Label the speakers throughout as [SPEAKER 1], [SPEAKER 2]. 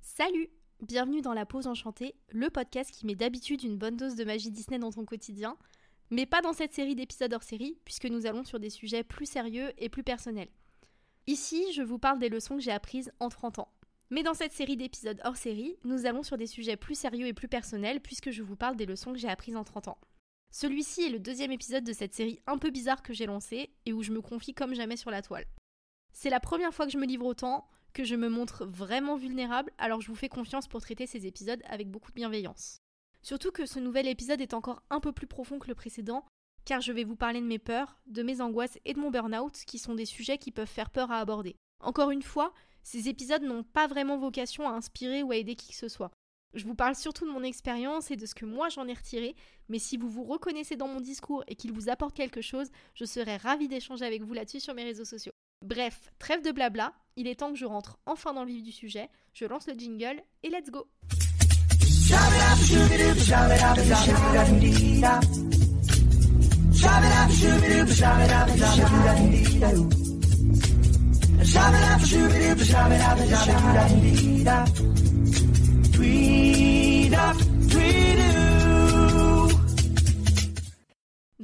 [SPEAKER 1] Salut Bienvenue dans La Pause Enchantée, le podcast qui met d'habitude une bonne dose de magie Disney dans ton quotidien, mais pas dans cette série d'épisodes hors série, puisque nous allons sur des sujets plus sérieux et plus personnels. Ici, je vous parle des leçons que j'ai apprises en 30 ans. Mais dans cette série d'épisodes hors série, nous allons sur des sujets plus sérieux et plus personnels, puisque je vous parle des leçons que j'ai apprises en 30 ans. Celui-ci est le deuxième épisode de cette série un peu bizarre que j'ai lancée et où je me confie comme jamais sur la toile. C'est la première fois que je me livre autant, que je me montre vraiment vulnérable, alors je vous fais confiance pour traiter ces épisodes avec beaucoup de bienveillance. Surtout que ce nouvel épisode est encore un peu plus profond que le précédent, car je vais vous parler de mes peurs, de mes angoisses et de mon burn-out, qui sont des sujets qui peuvent faire peur à aborder. Encore une fois, ces épisodes n'ont pas vraiment vocation à inspirer ou à aider qui que ce soit. Je vous parle surtout de mon expérience et de ce que moi j'en ai retiré, mais si vous vous reconnaissez dans mon discours et qu'il vous apporte quelque chose, je serai ravie d'échanger avec vous là-dessus sur mes réseaux sociaux. Bref, trêve de blabla, il est temps que je rentre enfin dans le vif du sujet, je lance le jingle et let's go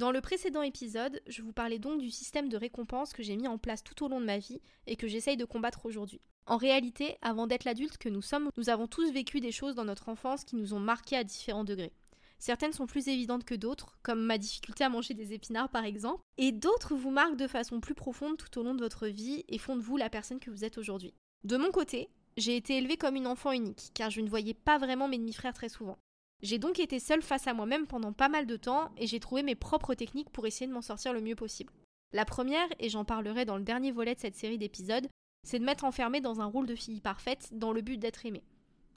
[SPEAKER 1] Dans le précédent épisode, je vous parlais donc du système de récompense que j'ai mis en place tout au long de ma vie et que j'essaye de combattre aujourd'hui. En réalité, avant d'être l'adulte que nous sommes, nous avons tous vécu des choses dans notre enfance qui nous ont marqués à différents degrés. Certaines sont plus évidentes que d'autres, comme ma difficulté à manger des épinards par exemple, et d'autres vous marquent de façon plus profonde tout au long de votre vie et font de vous la personne que vous êtes aujourd'hui. De mon côté, j'ai été élevée comme une enfant unique, car je ne voyais pas vraiment mes demi-frères très souvent. J'ai donc été seule face à moi-même pendant pas mal de temps et j'ai trouvé mes propres techniques pour essayer de m'en sortir le mieux possible. La première, et j'en parlerai dans le dernier volet de cette série d'épisodes, c'est de m'être enfermée dans un rôle de fille parfaite dans le but d'être aimée.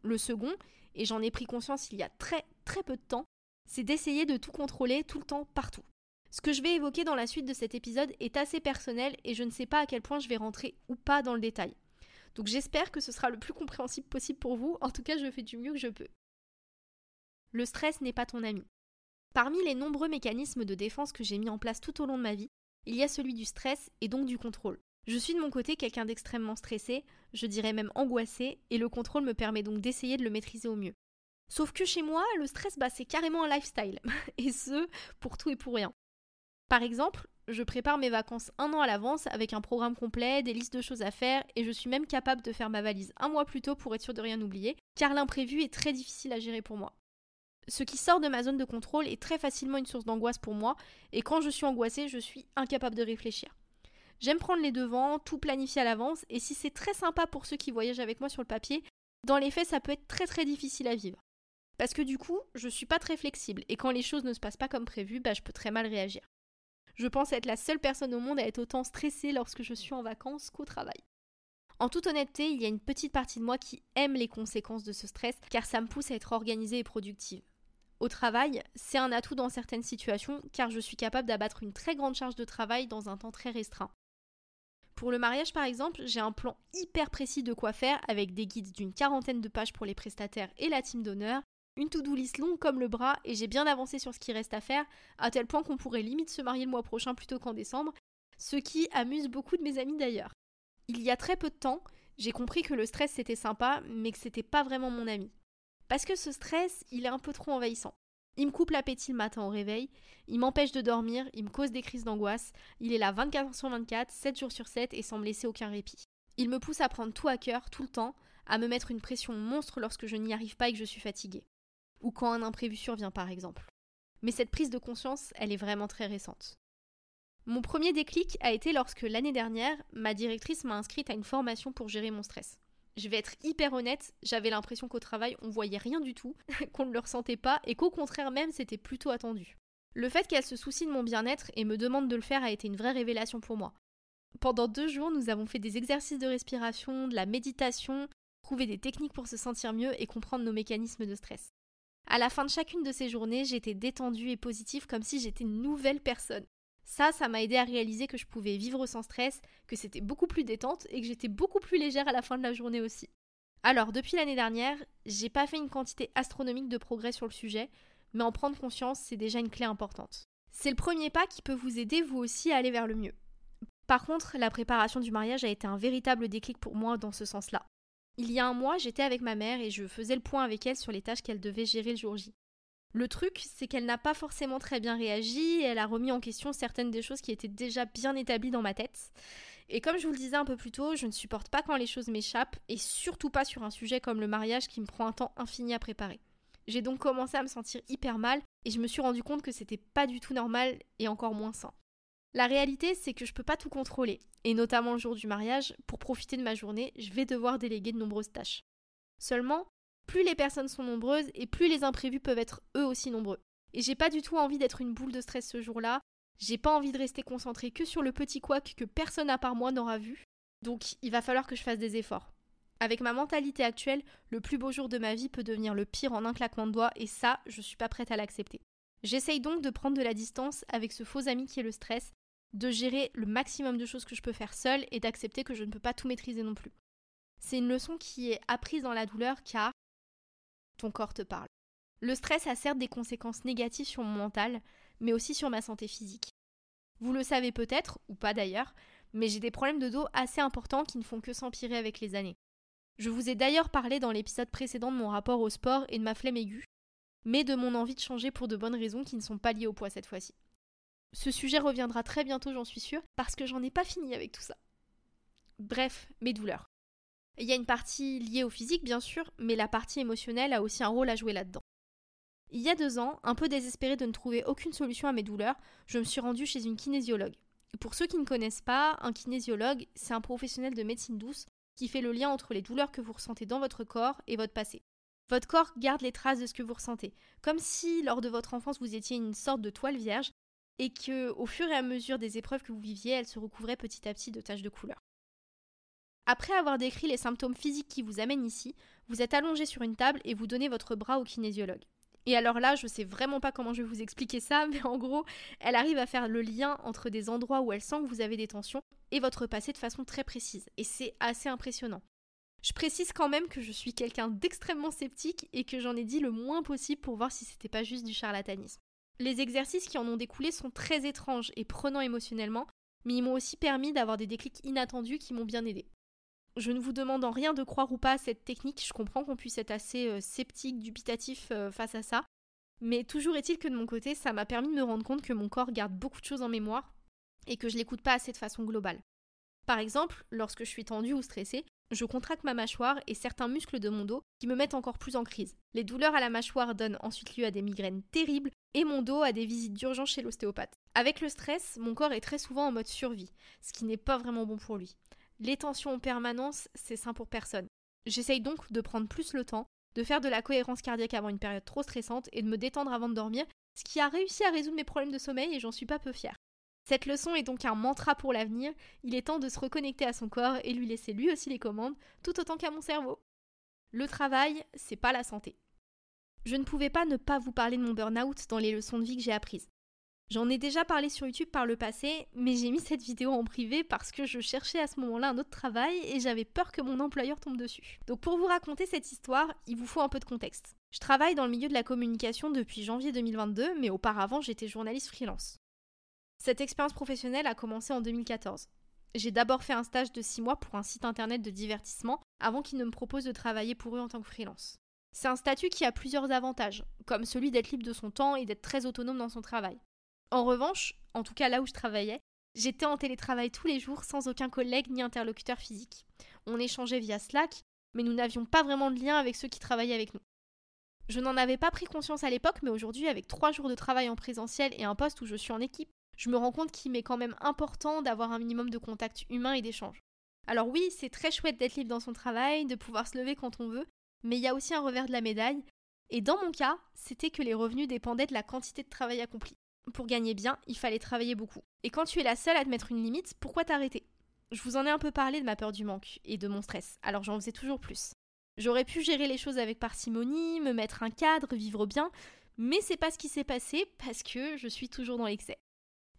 [SPEAKER 1] Le second, et j'en ai pris conscience il y a très très peu de temps, c'est d'essayer de tout contrôler tout le temps partout. Ce que je vais évoquer dans la suite de cet épisode est assez personnel et je ne sais pas à quel point je vais rentrer ou pas dans le détail. Donc j'espère que ce sera le plus compréhensible possible pour vous, en tout cas je fais du mieux que je peux le stress n'est pas ton ami. Parmi les nombreux mécanismes de défense que j'ai mis en place tout au long de ma vie, il y a celui du stress et donc du contrôle. Je suis de mon côté quelqu'un d'extrêmement stressé, je dirais même angoissé, et le contrôle me permet donc d'essayer de le maîtriser au mieux. Sauf que chez moi, le stress, bah, c'est carrément un lifestyle, et ce, pour tout et pour rien. Par exemple, je prépare mes vacances un an à l'avance avec un programme complet, des listes de choses à faire, et je suis même capable de faire ma valise un mois plus tôt pour être sûr de rien oublier, car l'imprévu est très difficile à gérer pour moi. Ce qui sort de ma zone de contrôle est très facilement une source d'angoisse pour moi, et quand je suis angoissée, je suis incapable de réfléchir. J'aime prendre les devants, tout planifier à l'avance, et si c'est très sympa pour ceux qui voyagent avec moi sur le papier, dans les faits, ça peut être très très difficile à vivre. Parce que du coup, je suis pas très flexible, et quand les choses ne se passent pas comme prévu, bah, je peux très mal réagir. Je pense être la seule personne au monde à être autant stressée lorsque je suis en vacances qu'au travail. En toute honnêteté, il y a une petite partie de moi qui aime les conséquences de ce stress, car ça me pousse à être organisée et productive. Au travail, c'est un atout dans certaines situations car je suis capable d'abattre une très grande charge de travail dans un temps très restreint. Pour le mariage par exemple, j'ai un plan hyper précis de quoi faire avec des guides d'une quarantaine de pages pour les prestataires et la team d'honneur, une to-do list longue comme le bras et j'ai bien avancé sur ce qui reste à faire, à tel point qu'on pourrait limite se marier le mois prochain plutôt qu'en décembre, ce qui amuse beaucoup de mes amis d'ailleurs. Il y a très peu de temps, j'ai compris que le stress c'était sympa, mais que c'était pas vraiment mon ami. Parce que ce stress, il est un peu trop envahissant. Il me coupe l'appétit le matin au réveil, il m'empêche de dormir, il me cause des crises d'angoisse, il est là 24 heures sur 24, 7 jours sur 7 et sans me laisser aucun répit. Il me pousse à prendre tout à cœur, tout le temps, à me mettre une pression monstre lorsque je n'y arrive pas et que je suis fatiguée. Ou quand un imprévu survient par exemple. Mais cette prise de conscience, elle est vraiment très récente. Mon premier déclic a été lorsque l'année dernière, ma directrice m'a inscrite à une formation pour gérer mon stress je vais être hyper honnête, j'avais l'impression qu'au travail, on voyait rien du tout, qu'on ne le ressentait pas et qu'au contraire même, c'était plutôt attendu. Le fait qu'elle se soucie de mon bien-être et me demande de le faire a été une vraie révélation pour moi. Pendant deux jours, nous avons fait des exercices de respiration, de la méditation, trouvé des techniques pour se sentir mieux et comprendre nos mécanismes de stress. À la fin de chacune de ces journées, j'étais détendue et positive comme si j'étais une nouvelle personne. Ça, ça m'a aidé à réaliser que je pouvais vivre sans stress, que c'était beaucoup plus détente et que j'étais beaucoup plus légère à la fin de la journée aussi. Alors, depuis l'année dernière, j'ai pas fait une quantité astronomique de progrès sur le sujet, mais en prendre conscience, c'est déjà une clé importante. C'est le premier pas qui peut vous aider vous aussi à aller vers le mieux. Par contre, la préparation du mariage a été un véritable déclic pour moi dans ce sens-là. Il y a un mois, j'étais avec ma mère et je faisais le point avec elle sur les tâches qu'elle devait gérer le jour J. Le truc, c'est qu'elle n'a pas forcément très bien réagi et elle a remis en question certaines des choses qui étaient déjà bien établies dans ma tête. Et comme je vous le disais un peu plus tôt, je ne supporte pas quand les choses m'échappent et surtout pas sur un sujet comme le mariage qui me prend un temps infini à préparer. J'ai donc commencé à me sentir hyper mal et je me suis rendu compte que c'était pas du tout normal et encore moins sain. La réalité, c'est que je peux pas tout contrôler, et notamment le jour du mariage, pour profiter de ma journée, je vais devoir déléguer de nombreuses tâches. Seulement, plus les personnes sont nombreuses et plus les imprévus peuvent être eux aussi nombreux. Et j'ai pas du tout envie d'être une boule de stress ce jour-là. J'ai pas envie de rester concentrée que sur le petit couac que personne à part moi n'aura vu. Donc il va falloir que je fasse des efforts. Avec ma mentalité actuelle, le plus beau jour de ma vie peut devenir le pire en un claquement de doigts et ça, je suis pas prête à l'accepter. J'essaye donc de prendre de la distance avec ce faux ami qui est le stress, de gérer le maximum de choses que je peux faire seule et d'accepter que je ne peux pas tout maîtriser non plus. C'est une leçon qui est apprise dans la douleur car ton corps te parle. Le stress a certes des conséquences négatives sur mon mental, mais aussi sur ma santé physique. Vous le savez peut-être, ou pas d'ailleurs, mais j'ai des problèmes de dos assez importants qui ne font que s'empirer avec les années. Je vous ai d'ailleurs parlé dans l'épisode précédent de mon rapport au sport et de ma flemme aiguë, mais de mon envie de changer pour de bonnes raisons qui ne sont pas liées au poids cette fois-ci. Ce sujet reviendra très bientôt, j'en suis sûre, parce que j'en ai pas fini avec tout ça. Bref, mes douleurs. Il y a une partie liée au physique, bien sûr, mais la partie émotionnelle a aussi un rôle à jouer là-dedans. Il y a deux ans, un peu désespérée de ne trouver aucune solution à mes douleurs, je me suis rendue chez une kinésiologue. Pour ceux qui ne connaissent pas, un kinésiologue, c'est un professionnel de médecine douce qui fait le lien entre les douleurs que vous ressentez dans votre corps et votre passé. Votre corps garde les traces de ce que vous ressentez, comme si lors de votre enfance vous étiez une sorte de toile vierge et que au fur et à mesure des épreuves que vous viviez, elles se recouvraient petit à petit de taches de couleur. Après avoir décrit les symptômes physiques qui vous amènent ici, vous êtes allongé sur une table et vous donnez votre bras au kinésiologue. Et alors là, je sais vraiment pas comment je vais vous expliquer ça, mais en gros, elle arrive à faire le lien entre des endroits où elle sent que vous avez des tensions et votre passé de façon très précise. Et c'est assez impressionnant. Je précise quand même que je suis quelqu'un d'extrêmement sceptique et que j'en ai dit le moins possible pour voir si c'était pas juste du charlatanisme. Les exercices qui en ont découlé sont très étranges et prenants émotionnellement, mais ils m'ont aussi permis d'avoir des déclics inattendus qui m'ont bien aidé. Je ne vous demande en rien de croire ou pas à cette technique, je comprends qu'on puisse être assez euh, sceptique, dubitatif euh, face à ça, mais toujours est-il que de mon côté, ça m'a permis de me rendre compte que mon corps garde beaucoup de choses en mémoire et que je l'écoute pas assez de façon globale. Par exemple, lorsque je suis tendue ou stressée, je contracte ma mâchoire et certains muscles de mon dos qui me mettent encore plus en crise. Les douleurs à la mâchoire donnent ensuite lieu à des migraines terribles et mon dos à des visites d'urgence chez l'ostéopathe. Avec le stress, mon corps est très souvent en mode survie, ce qui n'est pas vraiment bon pour lui. Les tensions en permanence, c'est sain pour personne. J'essaye donc de prendre plus le temps, de faire de la cohérence cardiaque avant une période trop stressante et de me détendre avant de dormir, ce qui a réussi à résoudre mes problèmes de sommeil et j'en suis pas peu fière. Cette leçon est donc un mantra pour l'avenir, il est temps de se reconnecter à son corps et lui laisser lui aussi les commandes, tout autant qu'à mon cerveau. Le travail, c'est pas la santé. Je ne pouvais pas ne pas vous parler de mon burn-out dans les leçons de vie que j'ai apprises. J'en ai déjà parlé sur YouTube par le passé, mais j'ai mis cette vidéo en privé parce que je cherchais à ce moment-là un autre travail et j'avais peur que mon employeur tombe dessus. Donc pour vous raconter cette histoire, il vous faut un peu de contexte. Je travaille dans le milieu de la communication depuis janvier 2022, mais auparavant j'étais journaliste freelance. Cette expérience professionnelle a commencé en 2014. J'ai d'abord fait un stage de 6 mois pour un site internet de divertissement avant qu'ils ne me proposent de travailler pour eux en tant que freelance. C'est un statut qui a plusieurs avantages, comme celui d'être libre de son temps et d'être très autonome dans son travail. En revanche, en tout cas là où je travaillais, j'étais en télétravail tous les jours sans aucun collègue ni interlocuteur physique. On échangeait via Slack, mais nous n'avions pas vraiment de lien avec ceux qui travaillaient avec nous. Je n'en avais pas pris conscience à l'époque, mais aujourd'hui, avec trois jours de travail en présentiel et un poste où je suis en équipe, je me rends compte qu'il m'est quand même important d'avoir un minimum de contact humain et d'échange. Alors oui, c'est très chouette d'être libre dans son travail, de pouvoir se lever quand on veut, mais il y a aussi un revers de la médaille, et dans mon cas, c'était que les revenus dépendaient de la quantité de travail accompli. Pour gagner bien, il fallait travailler beaucoup. Et quand tu es la seule à te mettre une limite, pourquoi t'arrêter? Je vous en ai un peu parlé de ma peur du manque et de mon stress, alors j'en faisais toujours plus. J'aurais pu gérer les choses avec parcimonie, me mettre un cadre, vivre bien, mais c'est pas ce qui s'est passé parce que je suis toujours dans l'excès.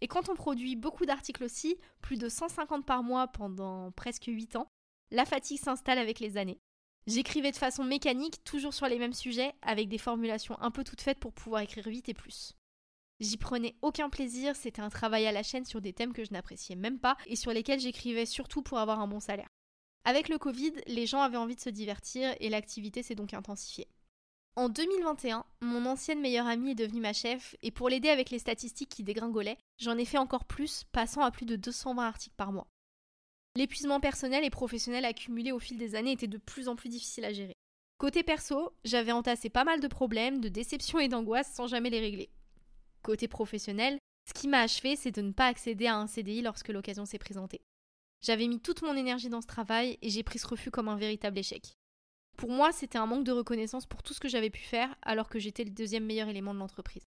[SPEAKER 1] Et quand on produit beaucoup d'articles aussi, plus de 150 par mois pendant presque 8 ans, la fatigue s'installe avec les années. J'écrivais de façon mécanique, toujours sur les mêmes sujets, avec des formulations un peu toutes faites pour pouvoir écrire vite et plus. J'y prenais aucun plaisir, c'était un travail à la chaîne sur des thèmes que je n'appréciais même pas et sur lesquels j'écrivais surtout pour avoir un bon salaire. Avec le Covid, les gens avaient envie de se divertir et l'activité s'est donc intensifiée. En 2021, mon ancienne meilleure amie est devenue ma chef et pour l'aider avec les statistiques qui dégringolaient, j'en ai fait encore plus, passant à plus de 220 articles par mois. L'épuisement personnel et professionnel accumulé au fil des années était de plus en plus difficile à gérer. Côté perso, j'avais entassé pas mal de problèmes, de déceptions et d'angoisses sans jamais les régler. Côté professionnel, ce qui m'a achevé, c'est de ne pas accéder à un CDI lorsque l'occasion s'est présentée. J'avais mis toute mon énergie dans ce travail et j'ai pris ce refus comme un véritable échec. Pour moi, c'était un manque de reconnaissance pour tout ce que j'avais pu faire alors que j'étais le deuxième meilleur élément de l'entreprise.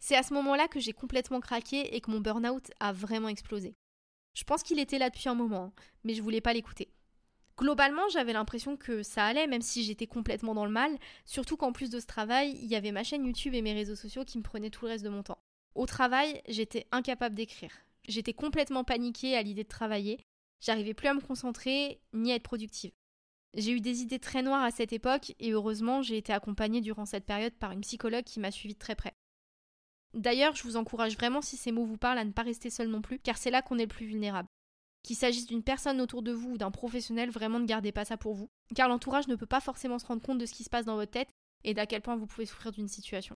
[SPEAKER 1] C'est à ce moment-là que j'ai complètement craqué et que mon burn-out a vraiment explosé. Je pense qu'il était là depuis un moment, mais je voulais pas l'écouter. Globalement, j'avais l'impression que ça allait, même si j'étais complètement dans le mal, surtout qu'en plus de ce travail, il y avait ma chaîne YouTube et mes réseaux sociaux qui me prenaient tout le reste de mon temps. Au travail, j'étais incapable d'écrire. J'étais complètement paniquée à l'idée de travailler, j'arrivais plus à me concentrer ni à être productive. J'ai eu des idées très noires à cette époque et heureusement, j'ai été accompagnée durant cette période par une psychologue qui m'a suivie de très près. D'ailleurs, je vous encourage vraiment, si ces mots vous parlent, à ne pas rester seul non plus, car c'est là qu'on est le plus vulnérable. Qu'il s'agisse d'une personne autour de vous ou d'un professionnel, vraiment ne gardez pas ça pour vous, car l'entourage ne peut pas forcément se rendre compte de ce qui se passe dans votre tête et d'à quel point vous pouvez souffrir d'une situation.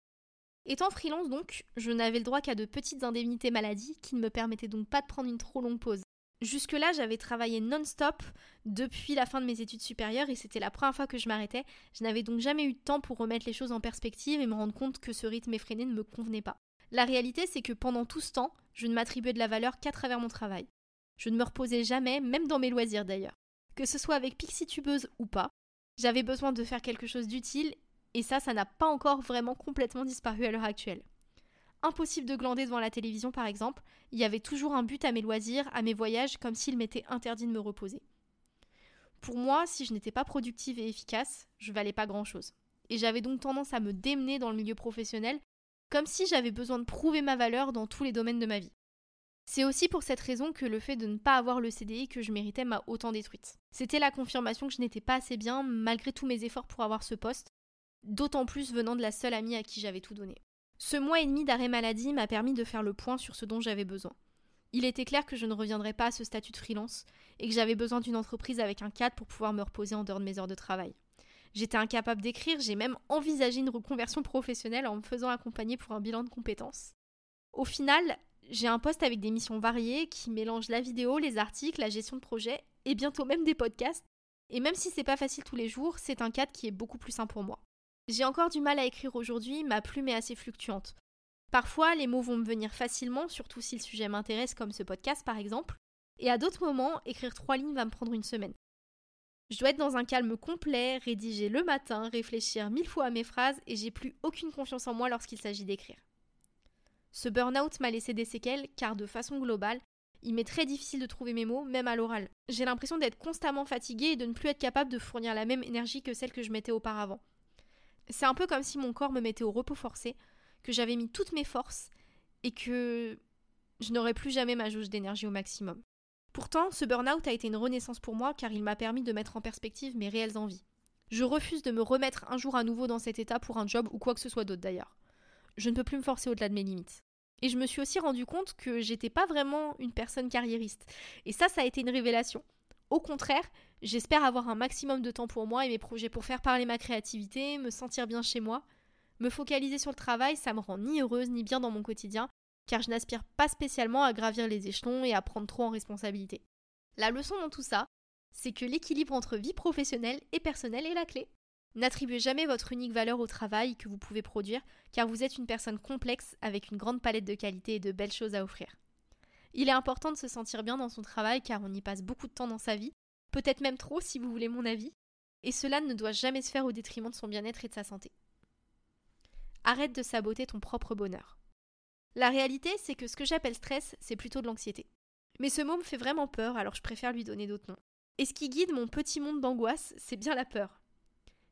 [SPEAKER 1] Étant freelance donc, je n'avais le droit qu'à de petites indemnités maladie qui ne me permettaient donc pas de prendre une trop longue pause. Jusque-là, j'avais travaillé non-stop depuis la fin de mes études supérieures et c'était la première fois que je m'arrêtais. Je n'avais donc jamais eu de temps pour remettre les choses en perspective et me rendre compte que ce rythme effréné ne me convenait pas. La réalité, c'est que pendant tout ce temps, je ne m'attribuais de la valeur qu'à travers mon travail. Je ne me reposais jamais, même dans mes loisirs d'ailleurs. Que ce soit avec Pixie Tubeuse ou pas, j'avais besoin de faire quelque chose d'utile et ça, ça n'a pas encore vraiment complètement disparu à l'heure actuelle. Impossible de glander devant la télévision par exemple, il y avait toujours un but à mes loisirs, à mes voyages, comme s'il m'était interdit de me reposer. Pour moi, si je n'étais pas productive et efficace, je valais pas grand-chose. Et j'avais donc tendance à me démener dans le milieu professionnel, comme si j'avais besoin de prouver ma valeur dans tous les domaines de ma vie. C'est aussi pour cette raison que le fait de ne pas avoir le CDI que je méritais m'a autant détruite. C'était la confirmation que je n'étais pas assez bien malgré tous mes efforts pour avoir ce poste, d'autant plus venant de la seule amie à qui j'avais tout donné. Ce mois et demi d'arrêt maladie m'a permis de faire le point sur ce dont j'avais besoin. Il était clair que je ne reviendrais pas à ce statut de freelance et que j'avais besoin d'une entreprise avec un cadre pour pouvoir me reposer en dehors de mes heures de travail. J'étais incapable d'écrire, j'ai même envisagé une reconversion professionnelle en me faisant accompagner pour un bilan de compétences. Au final, j'ai un poste avec des missions variées qui mélangent la vidéo, les articles, la gestion de projet et bientôt même des podcasts. Et même si c'est pas facile tous les jours, c'est un cadre qui est beaucoup plus sain pour moi. J'ai encore du mal à écrire aujourd'hui, ma plume est assez fluctuante. Parfois, les mots vont me venir facilement, surtout si le sujet m'intéresse, comme ce podcast par exemple, et à d'autres moments, écrire trois lignes va me prendre une semaine. Je dois être dans un calme complet, rédiger le matin, réfléchir mille fois à mes phrases, et j'ai plus aucune confiance en moi lorsqu'il s'agit d'écrire. Ce burn-out m'a laissé des séquelles, car de façon globale, il m'est très difficile de trouver mes mots, même à l'oral. J'ai l'impression d'être constamment fatiguée et de ne plus être capable de fournir la même énergie que celle que je mettais auparavant. C'est un peu comme si mon corps me mettait au repos forcé, que j'avais mis toutes mes forces et que je n'aurais plus jamais ma jauge d'énergie au maximum. Pourtant, ce burn-out a été une renaissance pour moi car il m'a permis de mettre en perspective mes réelles envies. Je refuse de me remettre un jour à nouveau dans cet état pour un job ou quoi que ce soit d'autre d'ailleurs. Je ne peux plus me forcer au-delà de mes limites. Et je me suis aussi rendu compte que j'étais pas vraiment une personne carriériste. Et ça, ça a été une révélation. Au contraire, J'espère avoir un maximum de temps pour moi et mes projets pour faire parler ma créativité, me sentir bien chez moi. Me focaliser sur le travail, ça me rend ni heureuse ni bien dans mon quotidien, car je n'aspire pas spécialement à gravir les échelons et à prendre trop en responsabilité. La leçon dans tout ça, c'est que l'équilibre entre vie professionnelle et personnelle est la clé. N'attribuez jamais votre unique valeur au travail que vous pouvez produire, car vous êtes une personne complexe avec une grande palette de qualités et de belles choses à offrir. Il est important de se sentir bien dans son travail car on y passe beaucoup de temps dans sa vie peut-être même trop si vous voulez mon avis, et cela ne doit jamais se faire au détriment de son bien-être et de sa santé. Arrête de saboter ton propre bonheur. La réalité, c'est que ce que j'appelle stress, c'est plutôt de l'anxiété. Mais ce mot me fait vraiment peur, alors je préfère lui donner d'autres noms. Et ce qui guide mon petit monde d'angoisse, c'est bien la peur.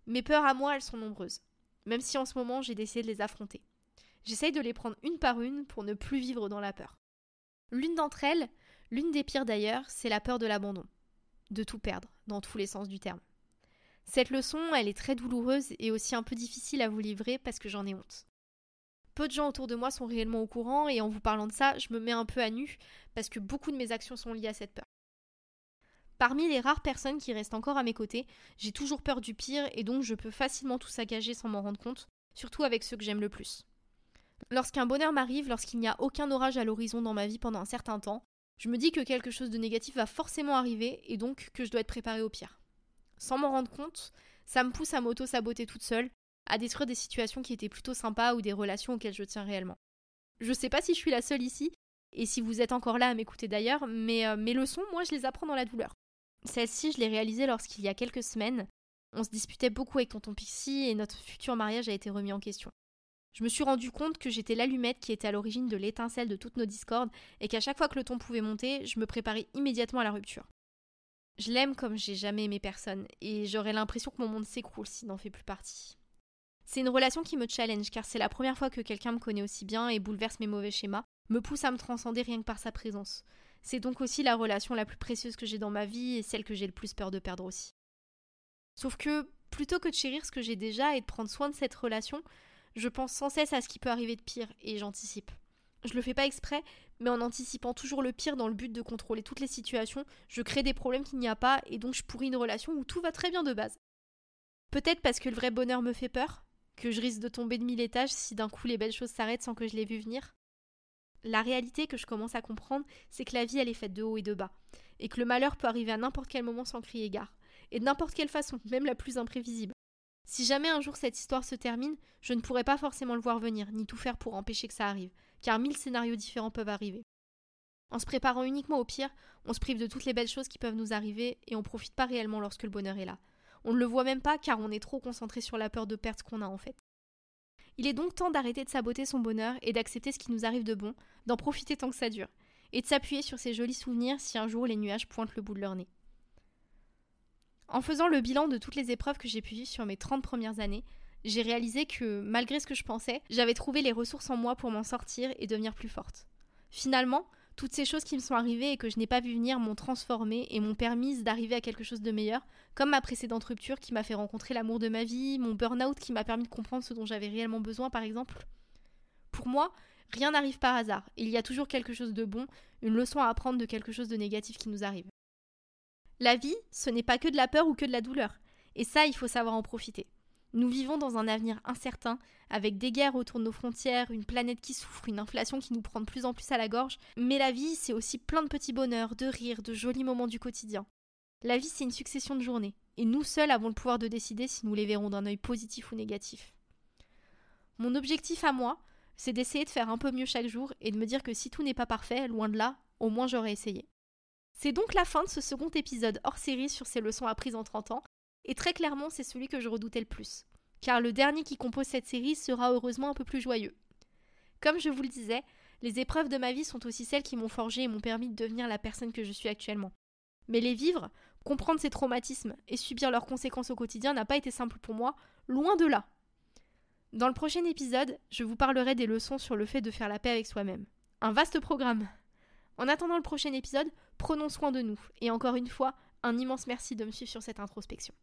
[SPEAKER 1] Mes peurs à moi, elles sont nombreuses, même si en ce moment j'ai décidé de les affronter. J'essaye de les prendre une par une pour ne plus vivre dans la peur. L'une d'entre elles, l'une des pires d'ailleurs, c'est la peur de l'abandon de tout perdre, dans tous les sens du terme. Cette leçon, elle est très douloureuse et aussi un peu difficile à vous livrer parce que j'en ai honte. Peu de gens autour de moi sont réellement au courant et en vous parlant de ça, je me mets un peu à nu parce que beaucoup de mes actions sont liées à cette peur. Parmi les rares personnes qui restent encore à mes côtés, j'ai toujours peur du pire et donc je peux facilement tout saccager sans m'en rendre compte, surtout avec ceux que j'aime le plus. Lorsqu'un bonheur m'arrive, lorsqu'il n'y a aucun orage à l'horizon dans ma vie pendant un certain temps, je me dis que quelque chose de négatif va forcément arriver et donc que je dois être préparée au pire. Sans m'en rendre compte, ça me pousse à m'auto-saboter toute seule, à détruire des situations qui étaient plutôt sympas ou des relations auxquelles je tiens réellement. Je sais pas si je suis la seule ici, et si vous êtes encore là à m'écouter d'ailleurs, mais euh, mes leçons, moi, je les apprends dans la douleur. Celle-ci, je l'ai réalisée lorsqu'il y a quelques semaines, on se disputait beaucoup avec tonton Pixie et notre futur mariage a été remis en question. Je me suis rendu compte que j'étais l'allumette qui était à l'origine de l'étincelle de toutes nos discordes et qu'à chaque fois que le ton pouvait monter, je me préparais immédiatement à la rupture. Je l'aime comme j'ai jamais aimé personne et j'aurais l'impression que mon monde s'écroule s'il n'en fait plus partie. C'est une relation qui me challenge car c'est la première fois que quelqu'un me connaît aussi bien et bouleverse mes mauvais schémas, me pousse à me transcender rien que par sa présence. C'est donc aussi la relation la plus précieuse que j'ai dans ma vie et celle que j'ai le plus peur de perdre aussi. Sauf que, plutôt que de chérir ce que j'ai déjà et de prendre soin de cette relation, je pense sans cesse à ce qui peut arriver de pire et j'anticipe. Je le fais pas exprès, mais en anticipant toujours le pire dans le but de contrôler toutes les situations, je crée des problèmes qu'il n'y a pas et donc je pourris une relation où tout va très bien de base. Peut-être parce que le vrai bonheur me fait peur, que je risque de tomber de mille étages si d'un coup les belles choses s'arrêtent sans que je les vu venir. La réalité que je commence à comprendre, c'est que la vie elle est faite de haut et de bas, et que le malheur peut arriver à n'importe quel moment sans crier gare, et de n'importe quelle façon, même la plus imprévisible. Si jamais un jour cette histoire se termine, je ne pourrai pas forcément le voir venir, ni tout faire pour empêcher que ça arrive, car mille scénarios différents peuvent arriver. En se préparant uniquement au pire, on se prive de toutes les belles choses qui peuvent nous arriver et on profite pas réellement lorsque le bonheur est là. On ne le voit même pas car on est trop concentré sur la peur de perdre ce qu'on a en fait. Il est donc temps d'arrêter de saboter son bonheur et d'accepter ce qui nous arrive de bon, d'en profiter tant que ça dure, et de s'appuyer sur ces jolis souvenirs si un jour les nuages pointent le bout de leur nez. En faisant le bilan de toutes les épreuves que j'ai pu vivre sur mes 30 premières années, j'ai réalisé que, malgré ce que je pensais, j'avais trouvé les ressources en moi pour m'en sortir et devenir plus forte. Finalement, toutes ces choses qui me sont arrivées et que je n'ai pas vu venir m'ont transformée et m'ont permis d'arriver à quelque chose de meilleur, comme ma précédente rupture qui m'a fait rencontrer l'amour de ma vie, mon burn-out qui m'a permis de comprendre ce dont j'avais réellement besoin par exemple. Pour moi, rien n'arrive par hasard, il y a toujours quelque chose de bon, une leçon à apprendre de quelque chose de négatif qui nous arrive. La vie, ce n'est pas que de la peur ou que de la douleur. Et ça, il faut savoir en profiter. Nous vivons dans un avenir incertain, avec des guerres autour de nos frontières, une planète qui souffre, une inflation qui nous prend de plus en plus à la gorge. Mais la vie, c'est aussi plein de petits bonheurs, de rires, de jolis moments du quotidien. La vie, c'est une succession de journées, et nous seuls avons le pouvoir de décider si nous les verrons d'un œil positif ou négatif. Mon objectif à moi, c'est d'essayer de faire un peu mieux chaque jour et de me dire que si tout n'est pas parfait, loin de là, au moins j'aurais essayé. C'est donc la fin de ce second épisode hors série sur ces leçons apprises en 30 ans, et très clairement c'est celui que je redoutais le plus, car le dernier qui compose cette série sera heureusement un peu plus joyeux. Comme je vous le disais, les épreuves de ma vie sont aussi celles qui m'ont forgé et m'ont permis de devenir la personne que je suis actuellement. Mais les vivre, comprendre ces traumatismes et subir leurs conséquences au quotidien n'a pas été simple pour moi, loin de là. Dans le prochain épisode, je vous parlerai des leçons sur le fait de faire la paix avec soi-même. Un vaste programme. En attendant le prochain épisode, prenons soin de nous. Et encore une fois, un immense merci de me suivre sur cette introspection.